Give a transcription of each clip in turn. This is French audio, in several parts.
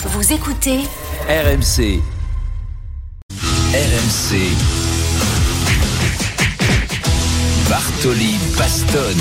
Vous écoutez RMC. RMC. Bartoli Bastone.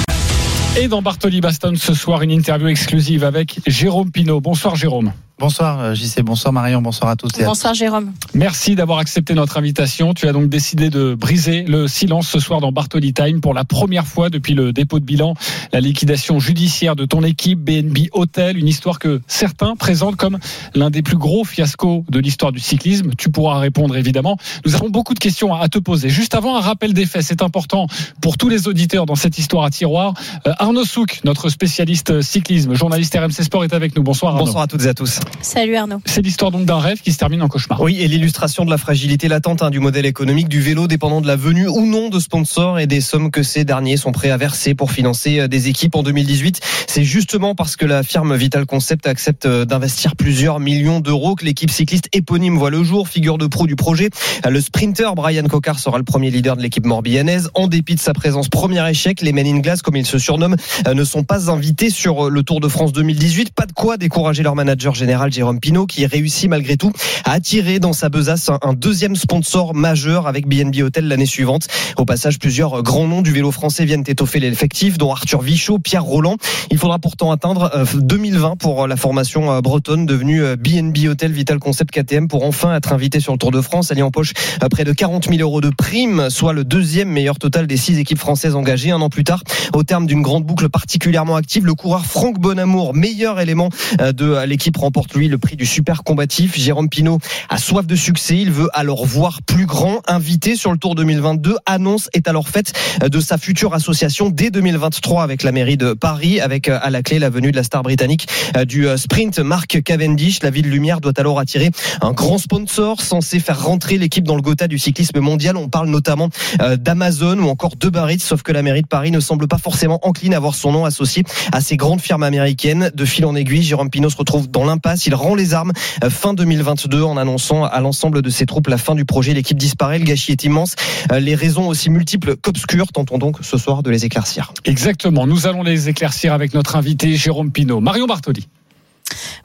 Et dans Bartoli Baston ce soir, une interview exclusive avec Jérôme Pinault. Bonsoir Jérôme. Bonsoir euh, JC, bonsoir Marion, bonsoir à tous. et à Bonsoir Jérôme. Merci d'avoir accepté notre invitation. Tu as donc décidé de briser le silence ce soir dans Bartoli Time pour la première fois depuis le dépôt de bilan, la liquidation judiciaire de ton équipe BNB Hotel, une histoire que certains présentent comme l'un des plus gros fiascos de l'histoire du cyclisme. Tu pourras répondre évidemment. Nous avons beaucoup de questions à te poser. Juste avant, un rappel des faits, c'est important pour tous les auditeurs dans cette histoire à tiroir. Euh, Arnaud Souk, notre spécialiste cyclisme, journaliste RMC Sport, est avec nous. Bonsoir Arnaud. Bonsoir à toutes et à tous. Salut Arnaud. C'est l'histoire donc d'un rêve qui se termine en cauchemar. Oui, et l'illustration de la fragilité latente hein, du modèle économique du vélo dépendant de la venue ou non de sponsors et des sommes que ces derniers sont prêts à verser pour financer euh, des équipes en 2018. C'est justement parce que la firme Vital Concept accepte euh, d'investir plusieurs millions d'euros que l'équipe cycliste éponyme voit le jour, figure de pro du projet. Euh, Le sprinter Brian Cocard sera le premier leader de l'équipe morbihanaise. En dépit de sa présence premier échec, les Men in Glass, comme ils se surnomment, ne sont pas invités sur le Tour de France 2018. Pas de quoi décourager leur manager général Jérôme Pinault qui réussit malgré tout à attirer dans sa besace un, deuxième sponsor majeur avec BNB Hotel l'année suivante. Au passage, plusieurs grands noms du vélo français viennent étoffer l'effectif, dont Arthur Vichot, Pierre Roland. Il faudra pourtant atteindre euh, 2020 pour euh, la formation euh, bretonne devenue euh, BNB Hotel Vital Concept KTM pour enfin être invité sur le Tour de France. Elle y empoche euh, près de 40 000 euros de primes, soit le deuxième meilleur total des six équipes françaises engagées un an plus tard. Au terme d'une grande boucle particulièrement active, le coureur Franck Bonamour, meilleur élément euh, de euh, l'équipe, remporte lui le prix du super combatif. Jérôme Pinault a soif de succès. Il veut alors voir plus grand. Invité sur le Tour 2022, annonce est alors faite de sa future association dès 2023 avec la mairie de Paris, avec euh, à la clé la venue de la star britannique euh, du euh, sprint, Mark Cavendish. La ville lumière doit alors attirer un grand sponsor censé faire rentrer l'équipe dans le Gotha du cyclisme mondial. On parle notamment d'Amazon ou encore de Barritz, sauf que la mairie de Paris ne semble pas forcément encline à voir son nom associé à ces grandes firmes américaines. De fil en aiguille, Jérôme Pinault se retrouve dans l'impasse. Il rend les armes euh, fin 2022 en annonçant à l'ensemble de ses troupes la fin du projet. L'équipe disparaît, le gâchis est immense. Euh, Les raisons aussi multiples qu'obscures. Tentons donc ce soir de les éclaircir. Exactement. Nous allons les éclaircir avec notre invité Jérôme Pinault. Marion Bartoli.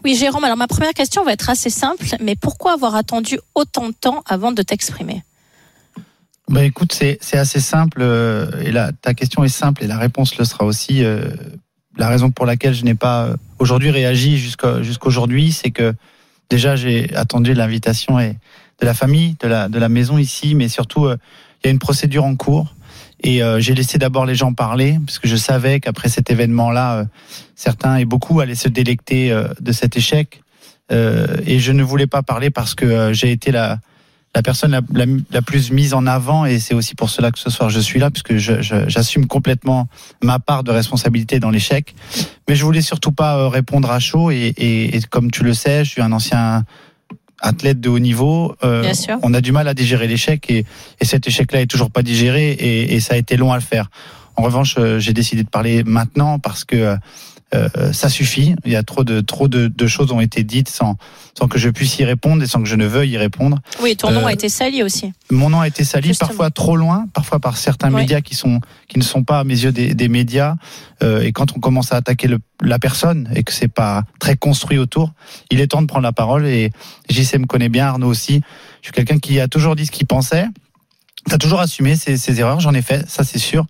Oui Jérôme, alors ma première question va être assez simple, mais pourquoi avoir attendu autant de temps avant de t'exprimer? Bah écoute, c'est c'est assez simple euh, et là ta question est simple et la réponse le sera aussi. euh, la raison pour laquelle je n'ai pas euh, aujourd'hui réagi jusqu'à jusqu'aujourd'hui, c'est que déjà j'ai attendu l'invitation et de la famille, de la de la maison ici, mais surtout euh, il y a une procédure en cours et euh, j'ai laissé d'abord les gens parler parce que je savais qu'après cet événement-là, euh, certains et beaucoup allaient se délecter euh, de cet échec Euh, et je ne voulais pas parler parce que j'ai été la la personne la, la, la plus mise en avant et c'est aussi pour cela que ce soir je suis là puisque j'assume complètement ma part de responsabilité dans l'échec. Mais je voulais surtout pas euh, répondre à chaud et, et, et comme tu le sais, je suis un ancien athlète de haut niveau. Euh, Bien sûr. On a du mal à digérer l'échec et, et cet échec-là est toujours pas digéré et, et ça a été long à le faire. En revanche, euh, j'ai décidé de parler maintenant parce que ça suffit. Il y a trop de trop de, de choses ont été dites sans sans que je puisse y répondre et sans que je ne veuille y répondre. Oui, ton nom Euh, a été sali aussi. Mon nom a été sali Justement. parfois trop loin, parfois par certains Oui. médias qui sont qui ne sont pas à mes yeux des, des médias. Euh, et quand on commence à attaquer le, la personne et que c'est pas très construit autour, il est temps de prendre la parole. Et JC me connaît bien, Arnaud aussi. Je suis quelqu'un qui a toujours dit ce qu'il pensait. T'as toujours assumé ses, ses erreurs, j'en ai fait, ça c'est sûr.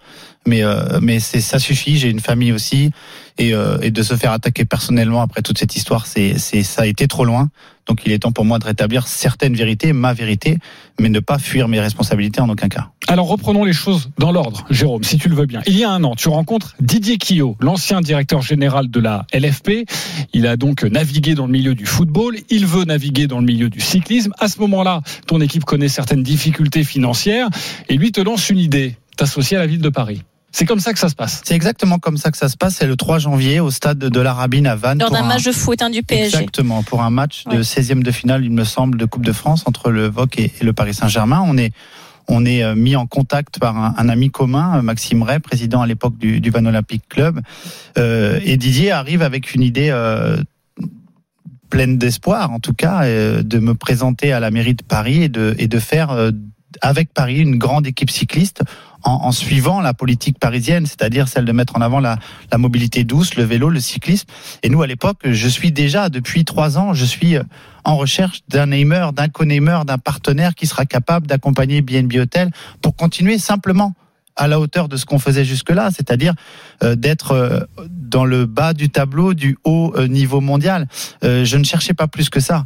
Mais euh, mais ça suffit. J'ai une famille aussi et, euh, et de se faire attaquer personnellement après toute cette histoire, c'est ça a été trop loin. Donc il est temps pour moi de rétablir certaines vérités, ma vérité, mais ne pas fuir mes responsabilités en aucun cas. Alors reprenons les choses dans l'ordre, Jérôme, si tu le veux bien. Il y a un an, tu rencontres Didier Quillot, l'ancien directeur général de la LFP. Il a donc navigué dans le milieu du football, il veut naviguer dans le milieu du cyclisme. À ce moment-là, ton équipe connaît certaines difficultés financières et lui te lance une idée, t'associer à la ville de Paris. C'est comme ça que ça se passe. C'est exactement comme ça que ça se passe. C'est le 3 janvier au stade de la Rabine à Vannes. Lors pour d'un un- match de foot hein, du PSG. Exactement, pour un match de Ouais. 16e de finale, il me semble, de Coupe de France entre le VOC et, et le Paris Saint-Germain. On est, on est euh, mis en contact par un, un ami commun, euh, Maxime Ray, président à l'époque du, du Van Olympique Club. Euh, et Didier arrive avec une idée euh, pleine d'espoir, en tout cas, euh, de me présenter à la mairie de Paris et de, et de faire euh, avec Paris une grande équipe cycliste en, suivant la politique parisienne, c'est-à-dire celle de mettre en avant la, mobilité douce, le vélo, le cyclisme. Et nous, à l'époque, je suis déjà, depuis trois ans, je suis euh, en recherche d'un namer, d'un co-namer, d'un partenaire qui sera capable d'accompagner BNB Hotel pour continuer simplement à la hauteur de ce qu'on faisait jusque-là, c'est-à-dire euh, d'être euh, dans le bas du tableau du haut euh, niveau mondial. Je ne cherchais pas plus que ça.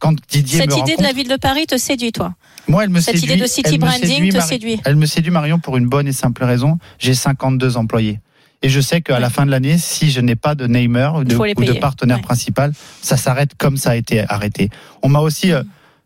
Quand Didier Cette me idée de la ville de Paris te séduit, toi? Moi, elle me Cette séduit. idée de city branding séduit, te Marie- séduit? Elle me séduit Marion pour une bonne et simple raison. J'ai 52 employés. Et je sais qu'à la fin de l'année, si je n'ai pas de namer ou de, ou partenaire Ouais. principal, ça s'arrête comme ça a été arrêté. On m'a aussi euh,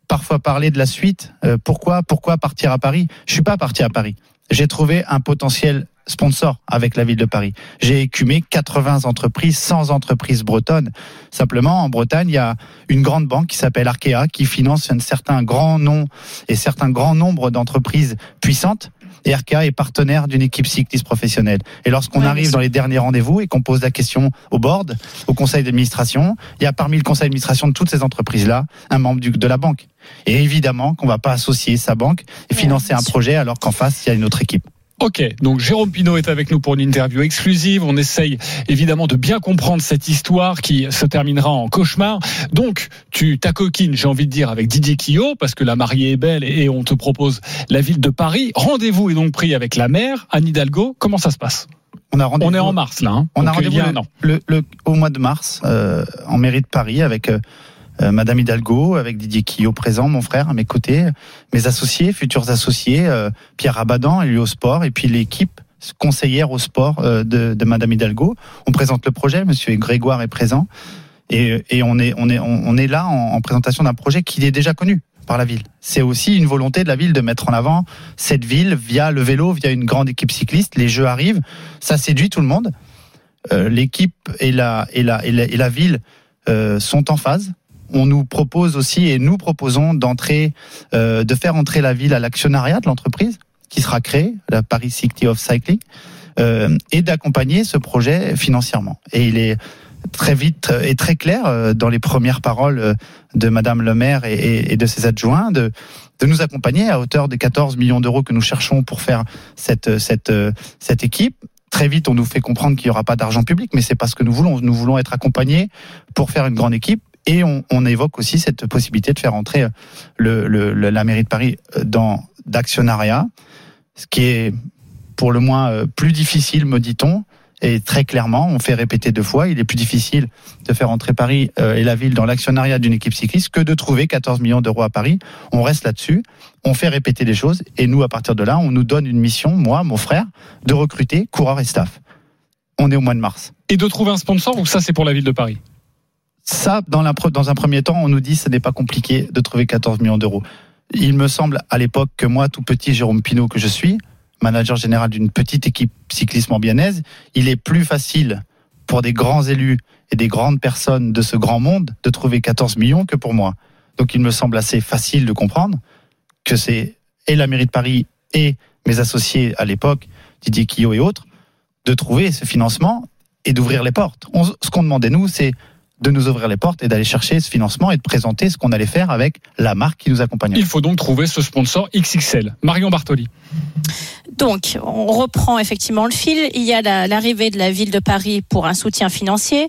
parfois parlé de la suite. Pourquoi, pourquoi partir à Paris? Je suis pas parti à Paris. J'ai trouvé un potentiel sponsor avec la ville de Paris. J'ai écumé 80 entreprises, 100 entreprises bretonnes. Simplement, en Bretagne, il y a une grande banque qui s'appelle Arkea qui finance un certain grand nom et certains grands nombres d'entreprises puissantes. Et Arkea est partenaire d'une équipe cycliste professionnelle. Et lorsqu'on Ouais, arrive dans les derniers rendez-vous et qu'on pose la question au board, au conseil d'administration, il y a parmi le conseil d'administration de toutes ces entreprises-là un membre de la banque. Et évidemment qu'on va pas associer sa banque et financer un projet alors qu'en face, il y a une autre équipe. Ok, donc Jérôme Pinault est avec nous pour une interview exclusive. On essaye évidemment de bien comprendre cette histoire qui se terminera en cauchemar. Donc, tu t'acoquines, j'ai envie de dire, avec Didier Quillot, parce que la mariée est belle et on te propose la ville de Paris. Rendez-vous est donc pris avec la maire, Anne Hidalgo. Comment ça se passe? On a rendez-vous. On est en mars là. hein. On a rendez-vous le, le- le- au mois de mars euh, en mairie de Paris avec euh, euh, Madame Hidalgo, avec Didier Quillot présent, mon frère à mes côtés, mes associés, futurs associés, euh, Pierre Abadan, élu au sport, et puis l'équipe conseillère au sport euh, de, de Madame Hidalgo. On présente le projet, Monsieur Grégoire est présent, et, on est là en, en présentation d'un projet qui est déjà connu par la ville. C'est aussi une volonté de la ville de mettre en avant cette ville via le vélo, via une grande équipe cycliste. Les jeux arrivent, ça séduit tout le monde. Euh, l'équipe et la, ville sont en phase. On nous propose aussi et nous proposons d'entrer, euh, de faire entrer la ville à l'actionnariat de l'entreprise qui sera créée, la Paris City of Cycling, euh, et d'accompagner ce projet financièrement. Et il est très vite et très clair euh, dans les premières paroles euh, de Madame le maire et, de ses adjoints de, de nous accompagner à hauteur des 14 millions d'euros que nous cherchons pour faire cette, cette équipe très vite, on nous fait comprendre qu'il n'y aura pas d'argent public, mais c'est pas ce que nous voulons. Nous voulons être accompagnés pour faire une grande équipe. Et on, évoque aussi cette possibilité de faire entrer la mairie de Paris dans d'actionnariat, ce qui est pour le moins euh, plus difficile, me dit-on. Et très clairement, on fait répéter deux fois, il est plus difficile de faire entrer Paris euh, et la ville dans l'actionnariat d'une équipe cycliste que de trouver 14 millions d'euros à Paris. On reste là-dessus, on fait répéter les choses, et nous, à partir de là, on nous donne une mission, moi, mon frère, de recruter coureurs et staff. On est au mois de mars. Et de trouver un sponsor ou ça c'est pour la ville de Paris? Ça, dans, un premier temps, on nous dit que ce n'est pas compliqué de trouver 14 millions d'euros. Il me semble à l'époque que moi, tout petit Jérôme Pinault que je suis, manager général d'une petite équipe cyclisme ambianaise, il est plus facile pour des grands élus et des grandes personnes de ce grand monde de trouver 14 millions que pour moi. Donc il me semble assez facile de comprendre que c'est et la mairie de Paris et mes associés à l'époque, Didier Quillot et autres, de trouver ce financement et d'ouvrir les portes. Ce qu'on demandait nous, c'est de nous ouvrir les portes et d'aller chercher ce financement et de présenter ce qu'on allait faire avec la marque qui nous accompagnait. Il faut donc trouver ce sponsor XXL. Marion Bartoli. Donc, on reprend effectivement le fil. Il y a la- l'arrivée de la ville de Paris pour un soutien financier,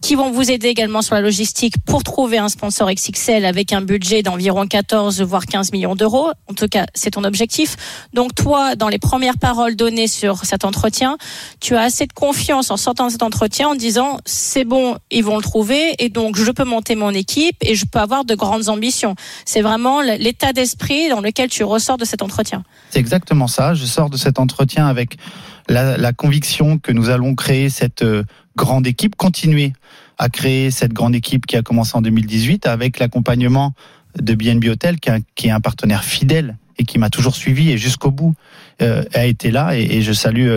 qui vont vous aider également sur la logistique pour trouver un sponsor XXL avec un budget d'environ 14 voire 15 millions d'euros. En tout cas, c'est ton objectif. Donc, toi, dans les premières paroles données sur cet entretien, tu as assez de confiance en sortant de cet entretien en disant c'est bon, ils vont le trouver et donc je peux monter mon équipe et je peux avoir de grandes ambitions. C'est vraiment l'état d'esprit dans lequel tu ressors de cet entretien. C'est exactement ça. Je sors de cet entretien avec la, conviction que nous allons créer cette euh, grande équipe, continuer à créer cette grande équipe qui a commencé en 2018 avec l'accompagnement de BNB Hotel, qui, est un- partenaire fidèle et qui m'a toujours suivi et jusqu'au bout euh, a été là. Et, je salue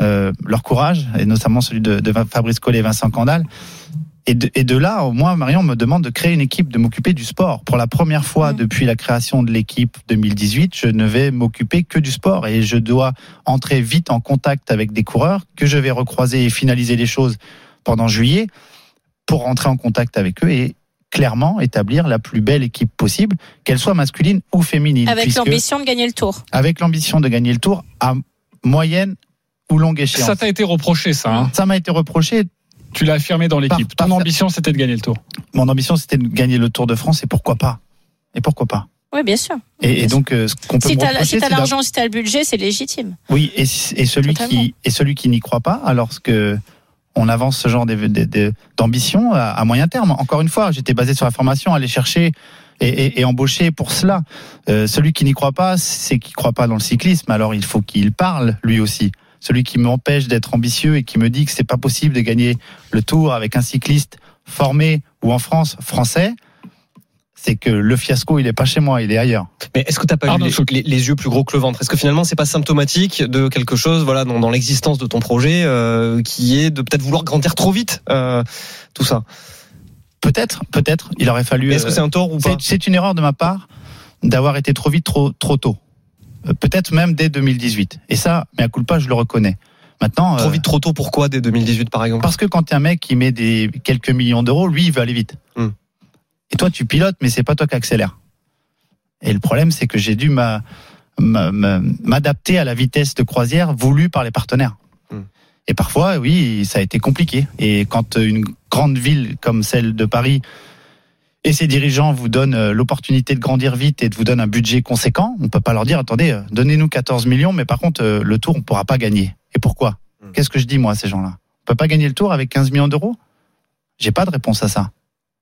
euh, leur courage, et notamment celui de, de Fabrice Collet et Vincent Candal. Et de, et de là, moi, Marion me demande de créer une équipe, de m'occuper du sport. Pour la première fois depuis la création de l'équipe 2018, je ne vais m'occuper que du sport et je dois entrer vite en contact avec des coureurs que je vais recroiser et finaliser les choses pendant juillet pour rentrer en contact avec eux et clairement établir la plus belle équipe possible, qu'elle soit masculine ou féminine. Avec l'ambition de gagner le tour. avec l'ambition de gagner le tour à moyenne ou longue échéance. Ça t'a été reproché, ça. hein? Ça m'a été reproché. Tu l'as affirmé dans l'équipe. Ton ambition, c'était de gagner le tour. Mon ambition, c'était de gagner le Tour de France et pourquoi pas? Et pourquoi pas? Oui, bien sûr. Et, et donc, euh, ce qu'on peut Si t'as si l'argent, si t'as le budget, c'est légitime. Oui, et, et celui Totalement. qui et celui qui n'y croit pas, alors que on avance ce genre d'ambition à, à moyen terme. Encore une fois, j'étais basé sur la formation, aller chercher et, et, et embaucher pour cela. Euh, celui qui n'y croit pas, c'est qu'il croit pas dans le cyclisme. Alors il faut qu'il parle lui aussi. Celui qui m'empêche d'être ambitieux et qui me dit que c'est pas possible de gagner le Tour avec un cycliste formé ou en France français, c'est que le fiasco il est pas chez moi, il est ailleurs. Mais est-ce que t'as pas eu les, Souk. les- les yeux plus gros que le ventre? Est-ce que finalement c'est pas symptomatique de quelque chose, voilà, dans, dans l'existence de ton projet, euh, qui est de peut-être vouloir grandir trop vite, euh, tout ça? Peut-être, peut-être, il aurait fallu. Est-ce que euh, c'est un tort ou pas? C'est- C'est une erreur de ma part d'avoir été trop vite, trop, trop tôt. Euh, Peut-être même dès 2018. Et ça, mais à coup pas, je le reconnais. Maintenant, Trop euh, vite, trop tôt. Pourquoi dès 2018 par exemple? parce que quand un mec qui met des quelques millions d'euros, lui, il veut aller vite. Hmm. Et toi, tu pilotes, mais c'est pas toi qui accélère. Et le problème, c'est que j'ai dû m'a- m'a- m'a- m'adapter à la vitesse de croisière voulue par les partenaires. Hmm. Et parfois, oui, ça a été compliqué. Et quand une grande ville comme celle de Paris et ses dirigeants vous donnent euh, l'opportunité de grandir vite et de vous donnent un budget conséquent, on peut pas leur dire attendez, euh, donnez-nous 14 millions, mais par contre euh, le tour on pourra pas gagner. Et pourquoi Hmm. Qu'est-ce que je dis moi à ces gens-là On peut pas gagner le tour avec 15 millions d'euros J'ai pas de réponse à ça.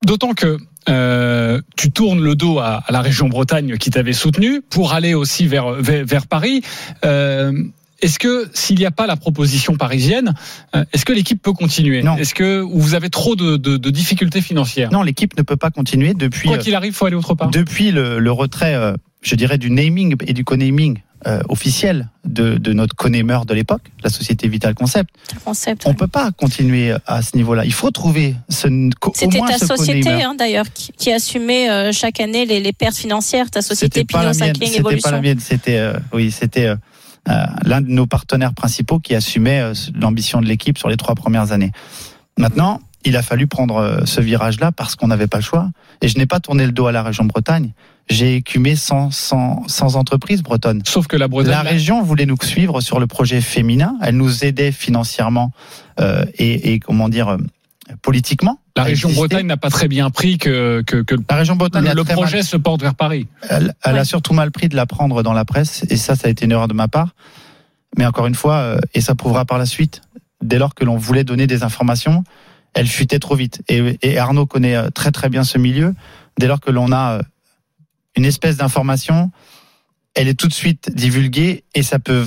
D'autant que euh, tu tournes le dos à, à la région Bretagne qui t'avait soutenu pour aller aussi vers vers, vers Paris. Euh, est-ce que s'il n'y a pas la proposition parisienne, euh, est-ce que l'équipe peut continuer? Non. Est-ce que ou vous avez trop de, de, de difficultés financières? Non, l'équipe ne peut pas continuer depuis Quoi euh, qu'il arrive, faut aller autre part. depuis le, le retrait, euh, je dirais, du naming et du co-naming euh, officiel de, de notre co-namer de l'époque, la société Vital Concept. Concept. On peut pas continuer à ce niveau-là. Il faut trouver ce C'était ta ce société, hein, d'ailleurs, qui, qui assumait euh, chaque année les, les pertes financières. Ta société mienne. Cycling C'était pas Evolution. la mienne. C'était euh, oui, c'était l'un de nos partenaires principaux qui assumait euh, l'ambition de l'équipe sur les trois premières années. Maintenant, il a fallu prendre euh, ce virage-là parce qu'on n'avait pas le choix. Et je n'ai pas tourné le dos à la région Bretagne. J'ai écumé 100, 100, 100 entreprises bretonnes. Sauf que la Bretagne. La région voulait nous suivre sur le projet féminin. Elle nous aidait financièrement euh, et, et comment dire euh, politiquement. La région exister. Bretagne n'a pas très bien pris que, que, que La région Bretagne le, mal projet se porte vers Paris. Elle, elle Ouais. a surtout mal pris de la prendre dans la presse, et ça, ça a été une erreur de ma part. Mais encore une fois, euh, et ça prouvera par la suite, dès lors que l'on voulait donner des informations, elle fuitait trop vite. Et, et Arnaud connaît euh, très très bien ce milieu. Dès lors que l'on a euh, une espèce d'information, elle est tout de suite divulguée et ça peut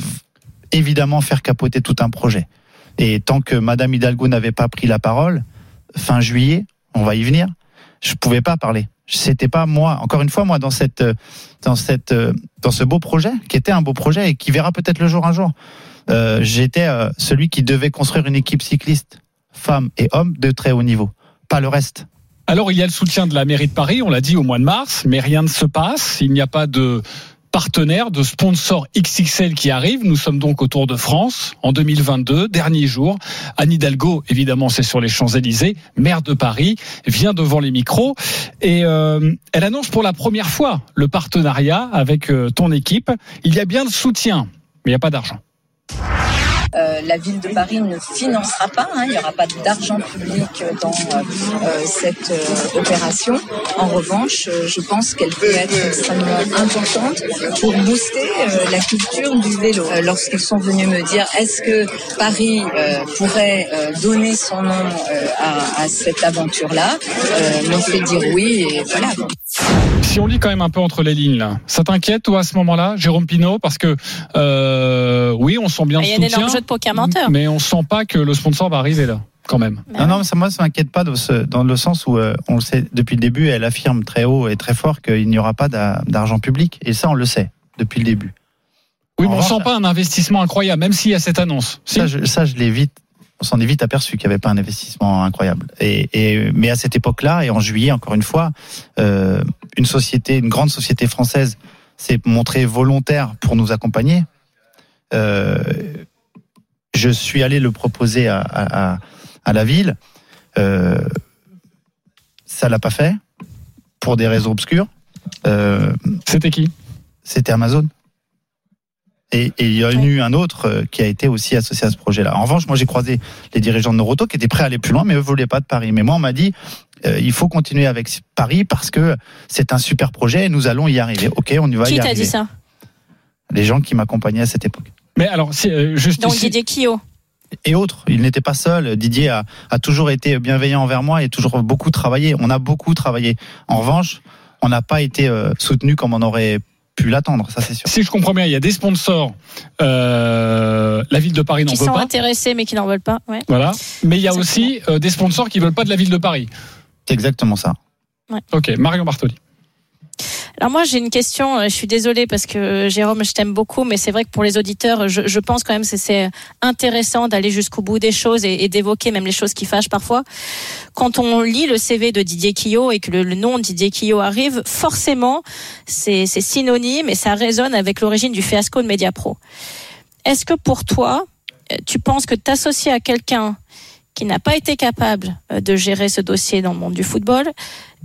évidemment faire capoter tout un projet. Et tant que Madame Hidalgo n'avait pas pris la parole, fin juillet, on va y venir, je pouvais pas parler. C'était pas moi. Encore une fois, moi, dans cette, dans cette, dans ce beau projet, qui était un beau projet et qui verra peut-être le jour un jour. Euh, J'étais euh, celui qui devait construire une équipe cycliste, femmes et hommes, de très haut niveau, pas le reste. Alors, il y a le soutien de la mairie de Paris, on l'a dit au mois de mars, mais rien ne se passe. Il n'y a pas de partenaire, de sponsor XXL qui arrive. Nous sommes donc au Tour de France en 2022, dernier jour. Anne Hidalgo, évidemment, c'est sur les Champs-Élysées, maire de Paris, vient devant les micros et euh, elle annonce pour la première fois le partenariat avec euh, ton équipe. Il y a bien le soutien, mais il n'y a pas d'argent. Euh, la ville de Paris ne financera pas, hein, il n'y aura pas d'argent public dans euh, cette euh, opération. En revanche, je pense qu'elle peut être extrêmement importante pour booster la culture du vélo. Lorsqu'ils sont venus me dire est-ce que Paris pourrait donner son nom à, cette aventure-là, m'ont fait dire oui et voilà. Si on lit quand même un peu entre les lignes là, ça t'inquiète toi à ce moment-là, Jérôme Pinault, parce que euh, oui, on sent bien Il y a le un énorme soutien, jeu de poker menteur. mais on sent pas que le sponsor va arriver là, quand même. Mais Non, ouais. non, mais ça, moi, ça m'inquiète pas dans, ce- dans le sens où, euh, on le sait depuis le début, elle affirme très haut et très fort qu'il n'y aura pas d'a- d'argent public. Et ça, on le sait depuis le début. Oui, En mais on revanche, sent pas un investissement incroyable, même s'il y a cette annonce. Si. Ça, je, ça, je l'ai vite. On s'en est vite aperçu qu'il n'y avait pas un investissement incroyable. Et, et mais à cette époque-là, et en juillet, encore une fois, euh, une société, une grande société française, s'est montrée volontaire pour nous accompagner. Euh, je suis allé le proposer à, à, à- à la ville. Euh, ça l'a pas fait. pour des raisons obscures. Euh, C'était qui? C'était Amazon. Et, et il y a eu un autre euh, qui a été aussi associé à ce projet-là. En revanche, moi j'ai croisé les dirigeants de Noroto qui étaient prêts à aller plus loin, mais eux voulaient pas de Paris. Mais moi on m'a dit euh, il faut continuer avec Paris parce que c'est un super projet et nous allons y arriver. Ok, on y va Qui t'a dit ça? Les gens qui m'accompagnaient à cette époque. Mais alors, si, euh, juste Donc Didier Quillot. Et autres, il n'était pas seul. Didier a, a toujours été bienveillant envers moi et toujours beaucoup travaillé. On a beaucoup travaillé. En revanche, on n'a pas été soutenu comme on aurait pu l'attendre, ça c'est sûr. si je comprends bien, il y a des sponsors. euh, la ville de Paris n'en Qui veut sont pas. intéressés mais qui n'en veulent pas. Ouais. Voilà. Mais il y a Exactement. aussi euh, des sponsors qui veulent pas de la ville de Paris. C'est exactement ça. Ok, Marion Bartoli. Alors moi j'ai une question, euh, je suis désolée parce que euh, Jérôme je t'aime beaucoup mais c'est vrai que pour les auditeurs je, je pense quand même que c'est intéressant d'aller jusqu'au bout des choses et, et d'évoquer même les choses qui fâchent parfois. Quand on lit le CV de Didier Quillot et que le, le nom de Didier Quillot arrive, forcément c'est synonyme et ça résonne avec l'origine du fiasco de Mediapro. Est-ce que pour toi euh, tu penses que t'associer à quelqu'un qui n'a pas été capable de gérer ce dossier dans le monde du football,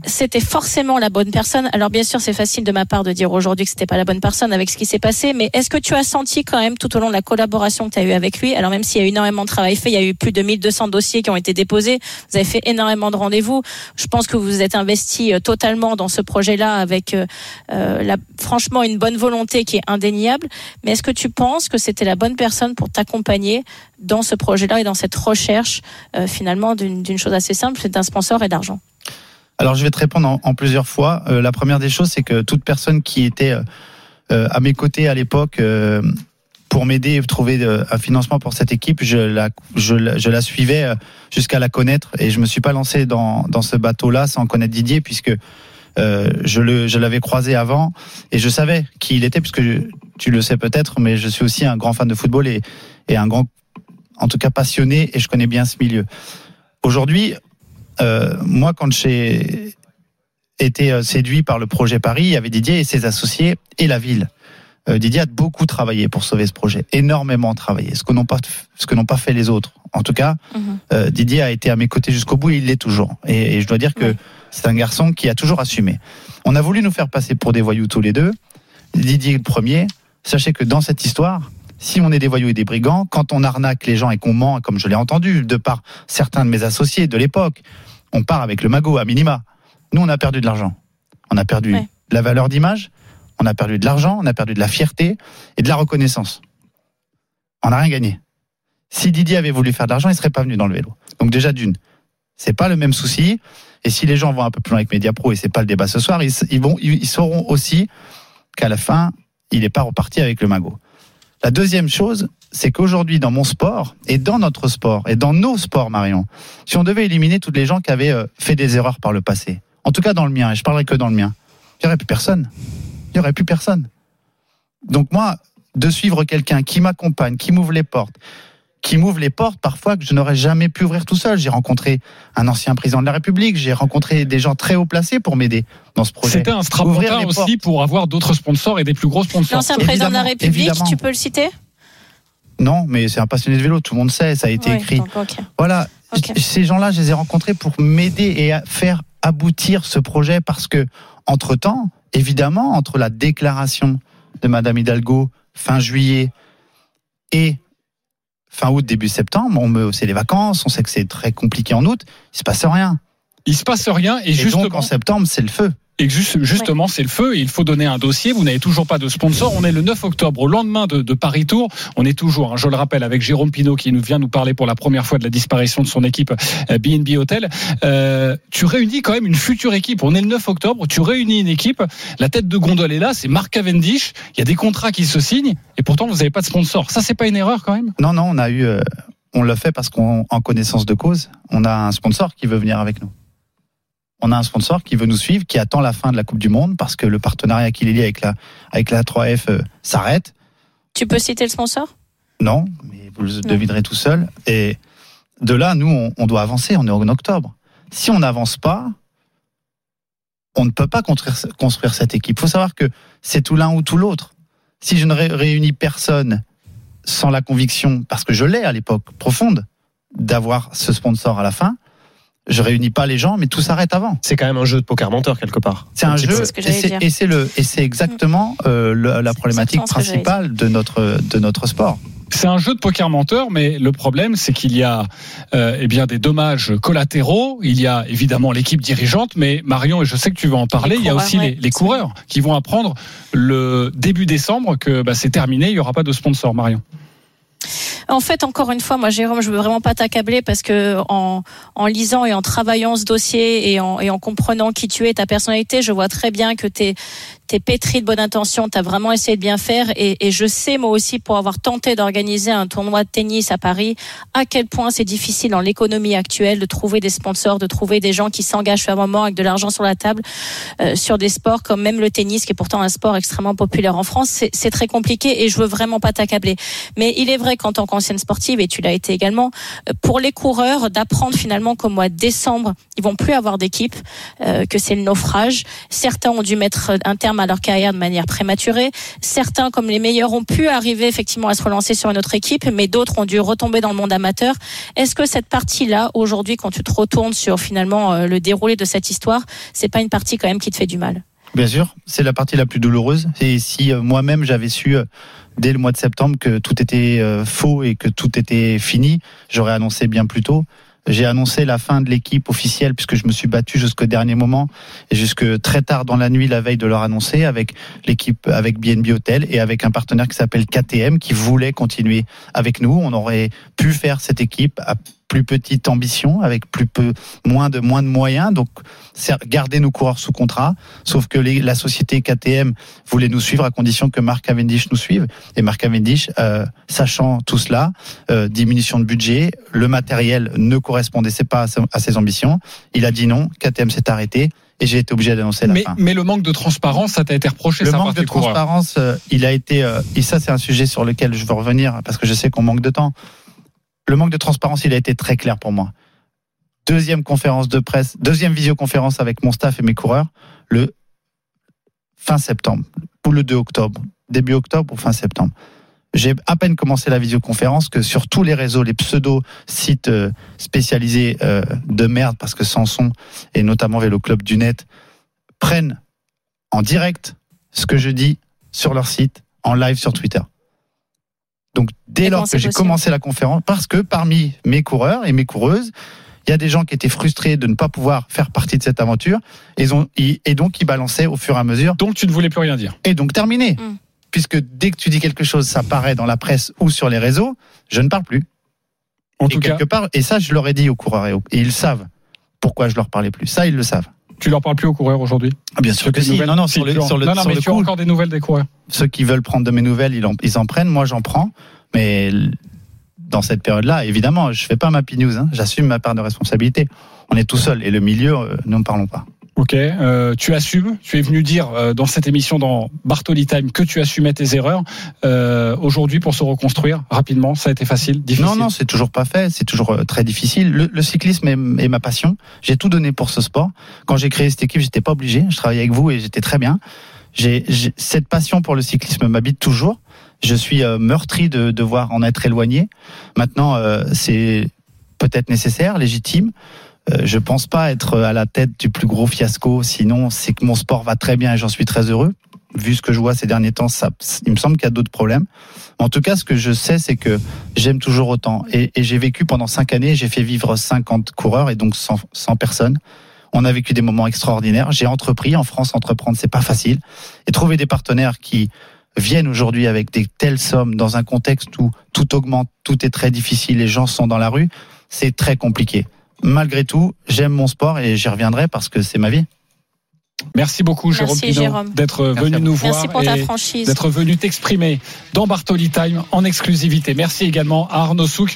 c'était forcément la bonne personne. Alors bien sûr, c'est facile de ma part de dire aujourd'hui que c'était pas la bonne personne avec ce qui s'est passé, mais est-ce que tu as senti quand même tout au long de la collaboration que tu as eu avec lui, alors même s'il y a eu énormément de travail fait, il y a eu plus de 1200 dossiers qui ont été déposés, vous avez fait énormément de rendez-vous. Je pense que vous vous êtes investi euh, totalement dans ce projet-là avec euh, euh, la, franchement une bonne volonté qui est indéniable. Mais est-ce que tu penses que c'était la bonne personne pour t'accompagner dans ce projet-là et dans cette recherche finalement d'une chose assez simple, c'est d'un sponsor et d'argent Alors je vais te répondre en, plusieurs fois. Euh, la première des choses, c'est que toute personne qui était euh, euh, à mes côtés à l'époque euh, pour m'aider et trouver euh, un financement pour cette équipe, je la, je, la- je la suivais euh, jusqu'à la connaître et je me suis pas lancé dans, dans ce bateau-là sans connaître Didier puisque je le je l'avais croisé avant et je savais qui il était puisque tu le sais peut-être, mais je suis aussi un grand fan de football et, et un grand, en tout cas passionné et je connais bien ce milieu. Aujourd'hui, euh, moi, quand j'ai été euh, séduit par le projet Paris, il y avait Didier et ses associés et la ville. Euh, Didier a beaucoup travaillé pour sauver ce projet, énormément travaillé, ce que n'ont pas ce que n'ont pas fait les autres. En tout cas, Mhm. euh, Didier a été à mes côtés jusqu'au bout et il l'est toujours. Et, et je dois dire que c'est un garçon qui a toujours assumé. On a voulu nous faire passer pour des voyous tous les deux. Didier le premier. Sachez que dans cette histoire, si on est des voyous et des brigands, quand on arnaque les gens et qu'on ment, comme je l'ai entendu de par certains de mes associés de l'époque, on part avec le magot à minima. Nous, on a perdu de l'argent. On a perdu Ouais. de la valeur d'image, on a perdu de l'argent, on a perdu de la fierté et de la reconnaissance. On n'a rien gagné. Si Didier avait voulu faire de l'argent, il serait pas venu dans le vélo. Donc déjà d'une, c'est pas le même souci. Et si les gens vont un peu plus loin avec Mediapro, et c'est pas le débat ce soir, ils, ils vont, ils, ils sauront aussi qu'à la fin, il n'est pas reparti avec le magot. La deuxième chose, c'est qu'aujourd'hui, dans mon sport, et dans notre sport, et dans nos sports, Marion, si on devait éliminer toutes les gens qui avaient euh, fait des erreurs par le passé, en tout cas dans le mien, et je parlerai que dans le mien, il n'y aurait plus personne. Il n'y aurait plus personne. Donc moi, de suivre quelqu'un qui m'accompagne, qui m'ouvre les portes, qui m'ouvre les portes parfois que je n'aurais jamais pu ouvrir tout seul. J'ai rencontré un ancien président de la République, j'ai rencontré des gens très haut placés pour m'aider dans ce projet. C'était un strapontin aussi pour avoir d'autres sponsors et des plus gros sponsors. L'ancien président de la République, évidemment. tu peux le citer? Non, mais c'est un passionné de vélo, tout le monde sait, ça a été Ouais, écrit. donc, ok. Voilà, ces gens-là, je les ai rencontrés pour m'aider et à faire aboutir ce projet parce que, entre-temps, évidemment, entre la déclaration de Madame Hidalgo fin juillet et fin août, début septembre, on me, c'est les vacances, on sait que c'est très compliqué en août, il se passe rien. Il se passe rien et, Et, justement, donc, en septembre, c'est le feu. Et juste- justement c'est le feu. et Il faut donner un dossier. Vous n'avez toujours pas de sponsor. On est le 9 octobre, au lendemain de, de Paris Tour. On est toujours, hein, je le rappelle, avec Jérôme Pinault qui nous vient nous parler pour la première fois de la disparition de son équipe euh, BNB Hotel. Euh, tu réunis quand même une future équipe. On est le 9 octobre. Tu réunis une équipe. La tête de gondole est là. C'est Marc Cavendish. Il y a des contrats qui se signent et pourtant vous n'avez pas de sponsor. Ça c'est pas une erreur quand même? Non, non, on a eu, euh, on l'a fait parce qu'en en connaissance de cause, on a un sponsor qui veut venir avec nous. On a un sponsor qui veut nous suivre, qui attend la fin de la Coupe du Monde parce que le partenariat qu'il est lié avec la, avec la 3F euh, s'arrête. Tu peux citer le sponsor? Non, mais vous le devinerez tout seul. Et de là, nous, on, on doit avancer. On est en octobre. Si on n'avance pas, on ne peut pas construire, construire cette équipe. Il faut savoir que c'est tout l'un ou tout l'autre. Si je ne ré- réunis personne sans la conviction, parce que je l'ai à l'époque profonde, d'avoir ce sponsor à la fin, je réunis pas les gens, mais tout s'arrête avant. C'est quand même un jeu de poker menteur quelque part. C'est un jeu ce que et c'est- le et c'est exactement euh, le- la problématique principale de notre de notre sport. C'est un jeu de poker menteur, mais le problème, c'est qu'il y a euh, eh bien des dommages collatéraux. Il y a évidemment l'équipe dirigeante, mais Marion, et je sais que tu vas en parler, il y a aussi ouais. les, les coureurs qui vont apprendre le début décembre que bah, c'est terminé, il n'y aura pas de sponsor, Marion. En fait, encore une fois, moi, Jérôme, je veux vraiment pas t'accabler parce que en, en lisant et en travaillant ce dossier et en, et en comprenant qui tu es, ta personnalité, je vois très bien que t'es pétri de bonne intention, t'as vraiment essayé de bien faire et, et je sais moi aussi pour avoir tenté d'organiser un tournoi de tennis à Paris à quel point c'est difficile dans l'économie actuelle de trouver des sponsors, de trouver des gens qui s'engagent un moment avec de l'argent sur la table euh, sur des sports comme même le tennis qui est pourtant un sport extrêmement populaire en France. C'est c'est très compliqué et je veux vraiment pas t'accabler. Mais il est vrai qu'en tant qu'ancienne sportive, et tu l'as été également, euh, pour les coureurs, d'apprendre finalement qu'au mois de décembre, ils vont plus avoir d'équipe, euh, que c'est le naufrage. Certains ont dû mettre un terme à leur carrière de manière prématurée. Certains, comme les meilleurs, ont pu arriver effectivement à se relancer sur une autre équipe, mais d'autres ont dû retomber dans le monde amateur. Est-ce que cette partie-là, aujourd'hui, quand tu te retournes sur finalement euh, le déroulé de cette histoire, c'est pas une partie quand même qui te fait du mal? Bien sûr, c'est la partie la plus douloureuse. Et si euh, moi-même j'avais su euh, dès le mois de septembre que tout était faux et que tout était fini, j'aurais annoncé bien plus tôt. J'ai annoncé la fin de l'équipe officielle puisque je me suis battu jusqu'au dernier moment et jusque très tard dans la nuit la veille de leur annoncer avec l'équipe avec BNB Hotel et avec un partenaire qui s'appelle KTM qui voulait continuer avec nous. On aurait pu faire cette équipe plus petite ambition avec plus peu moins de moins de moyens. Donc garder nos coureurs sous contrat. Sauf que les- la société KTM voulait nous suivre à condition que Mark Cavendish nous suive. Et Mark Cavendish euh, sachant tout cela euh, diminution de budget le matériel ne correspondait pas à, ses ambitions. Il a dit non KTM s'est arrêté et j'ai été obligé d'annoncer la Mais, fin. mais le manque de transparence, ça t'a été reproché, le ça, manque de transparence, euh, il a été, euh, et ça c'est un sujet sur lequel je veux revenir parce que je sais qu'on manque de temps. Le manque de transparence, il a été très clair pour moi. Deuxième conférence de presse, deuxième visioconférence avec mon staff et mes coureurs, le fin septembre ou le 2 octobre, début octobre ou fin septembre. J'ai à peine commencé la visioconférence que sur tous les réseaux, les pseudo sites euh, spécialisés euh, de merde, parce que Samson et notamment Vélo Club du Net prennent en direct ce que je dis sur leur site, en live sur Twitter. Donc dès Et lors comment que j'ai commencé la conférence, parce que parmi mes coureurs et mes coureuses, il y a des gens qui étaient frustrés de ne pas pouvoir faire partie de cette aventure, et, ont- donc ils balançaient au fur et à mesure, Donc tu ne voulais plus rien dire. et donc terminé. Mm. Puisque dès que tu dis quelque chose, ça paraît dans la presse ou sur les réseaux, je ne parle plus. En et tout cas, quelque part, et ça je leur ai dit aux coureurs, et, aux- et ils savent pourquoi je leur parlais plus. Ça ils le savent. Tu leur parles plus aux coureurs aujourd'hui. Ah, bien sûr que si. nouvelles Non, non, sur le, sur le, non, non, sur mais le tu as encore des nouvelles des coureurs. ceux qui veulent prendre de mes nouvelles, ils en, ils en prennent. Moi, j'en prends. Mais dans cette période-là, évidemment, je fais pas ma news. Hein. J'assume ma part de responsabilité. On est tout seul. Et le milieu, euh, nous ne parlons pas. Ok, euh, tu assumes. Tu es venu dire euh, dans cette émission dans Bartoli Time que tu assumais tes erreurs. Euh, Aujourd'hui, pour se reconstruire rapidement, ça a été facile, difficile? Non, non, c'est toujours pas fait. C'est toujours euh, très difficile. Le, cyclisme est, ma passion. J'ai tout donné pour ce sport. Quand j'ai créé cette équipe, j'étais pas obligé. Je travaillais avec vous et j'étais très bien. J'ai- cette passion pour le cyclisme m'habite toujours. Je suis euh, meurtri de devoir en être éloigné. Maintenant, euh, c'est peut-être nécessaire, légitime. Euh, je pense pas être à la tête du plus gros fiasco. Sinon, c'est que mon sport va très bien et j'en suis très heureux. Vu ce que je vois ces derniers temps, ça, il me semble qu'il y a d'autres problèmes. En tout cas, ce que je sais, c'est que j'aime toujours autant. Et, j'ai vécu pendant cinq années, j'ai fait vivre 50 coureurs et donc 100, 100 personnes. On a vécu des moments extraordinaires. J'ai entrepris. En France, entreprendre, c'est pas facile. Et trouver des partenaires qui viennent aujourd'hui avec des telles sommes dans un contexte où tout augmente, tout est très difficile, les gens sont dans la rue, c'est très compliqué. Malgré tout, j'aime mon sport et j'y reviendrai parce que c'est ma vie. Merci beaucoup, Merci, Jérôme Jérôme. d'être venu nous voir Merci pour ta et franchise. d'être venu t'exprimer dans Bartoli Time en exclusivité. Merci également à Arnaud Souk.